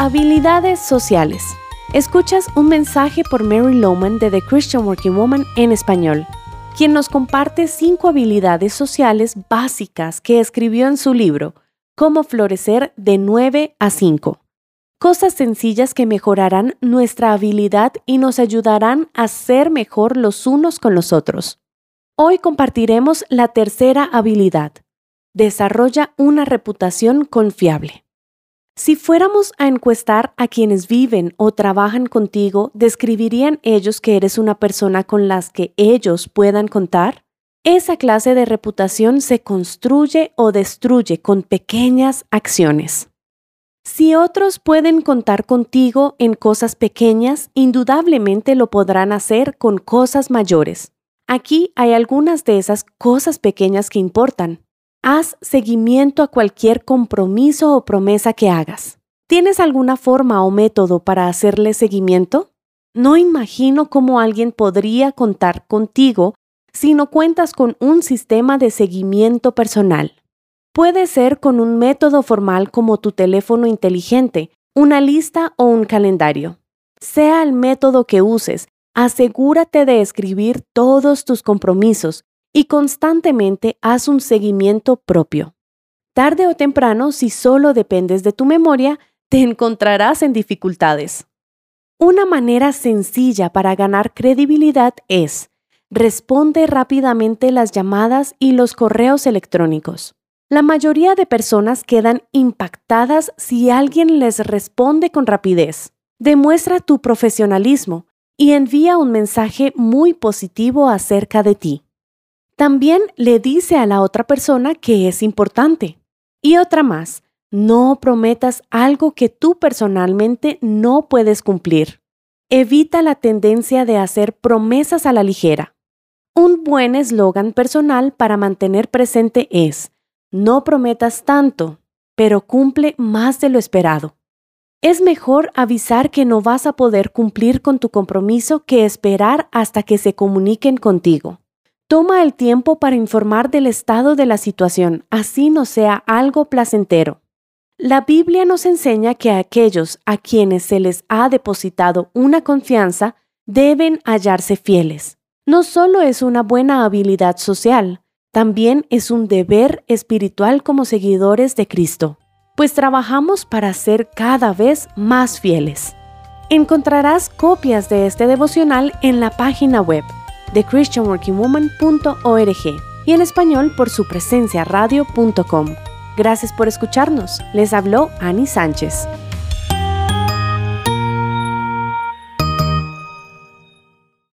Habilidades sociales. Escuchas un mensaje por Mary Lowman de The Christian Working Woman en español, quien nos comparte cinco habilidades sociales básicas que escribió en su libro, Cómo florecer de 9 a 5. Cosas sencillas que mejorarán nuestra habilidad y nos ayudarán a ser mejor los unos con los otros. Hoy compartiremos la tercera habilidad. Desarrolla una reputación confiable. Si fuéramos a encuestar a quienes viven o trabajan contigo, ¿describirían ellos que eres una persona con las que ellos puedan contar? Esa clase de reputación se construye o destruye con pequeñas acciones. Si otros pueden contar contigo en cosas pequeñas, indudablemente lo podrán hacer con cosas mayores. Aquí hay algunas de esas cosas pequeñas que importan. Haz seguimiento a cualquier compromiso o promesa que hagas. ¿Tienes alguna forma o método para hacerle seguimiento? No imagino cómo alguien podría contar contigo si no cuentas con un sistema de seguimiento personal. Puede ser con un método formal como tu teléfono inteligente, una lista o un calendario. Sea el método que uses, asegúrate de escribir todos tus compromisos, y constantemente haz un seguimiento propio. Tarde o temprano, si solo dependes de tu memoria, te encontrarás en dificultades. Una manera sencilla para ganar credibilidad es responde rápidamente las llamadas y los correos electrónicos. La mayoría de personas quedan impactadas si alguien les responde con rapidez. Demuestra tu profesionalismo y envía un mensaje muy positivo acerca de ti también le dice a la otra persona que es importante. Y otra más, no prometas algo que tú personalmente no puedes cumplir. Evita la tendencia de hacer promesas a la ligera. Un buen eslogan personal para mantener presente es, no prometas tanto, pero cumple más de lo esperado. Es mejor avisar que no vas a poder cumplir con tu compromiso que esperar hasta que se comuniquen contigo. Toma el tiempo para informar del estado de la situación, así no sea algo placentero. La Biblia nos enseña que aquellos a quienes se les ha depositado una confianza deben hallarse fieles. No solo es una buena habilidad social, también es un deber espiritual como seguidores de Cristo, pues trabajamos para ser cada vez más fieles. Encontrarás copias de este devocional en la página web de christianworkingwoman.org y en español por su presencia radio.com. Gracias por escucharnos. Les habló Ani Sánchez.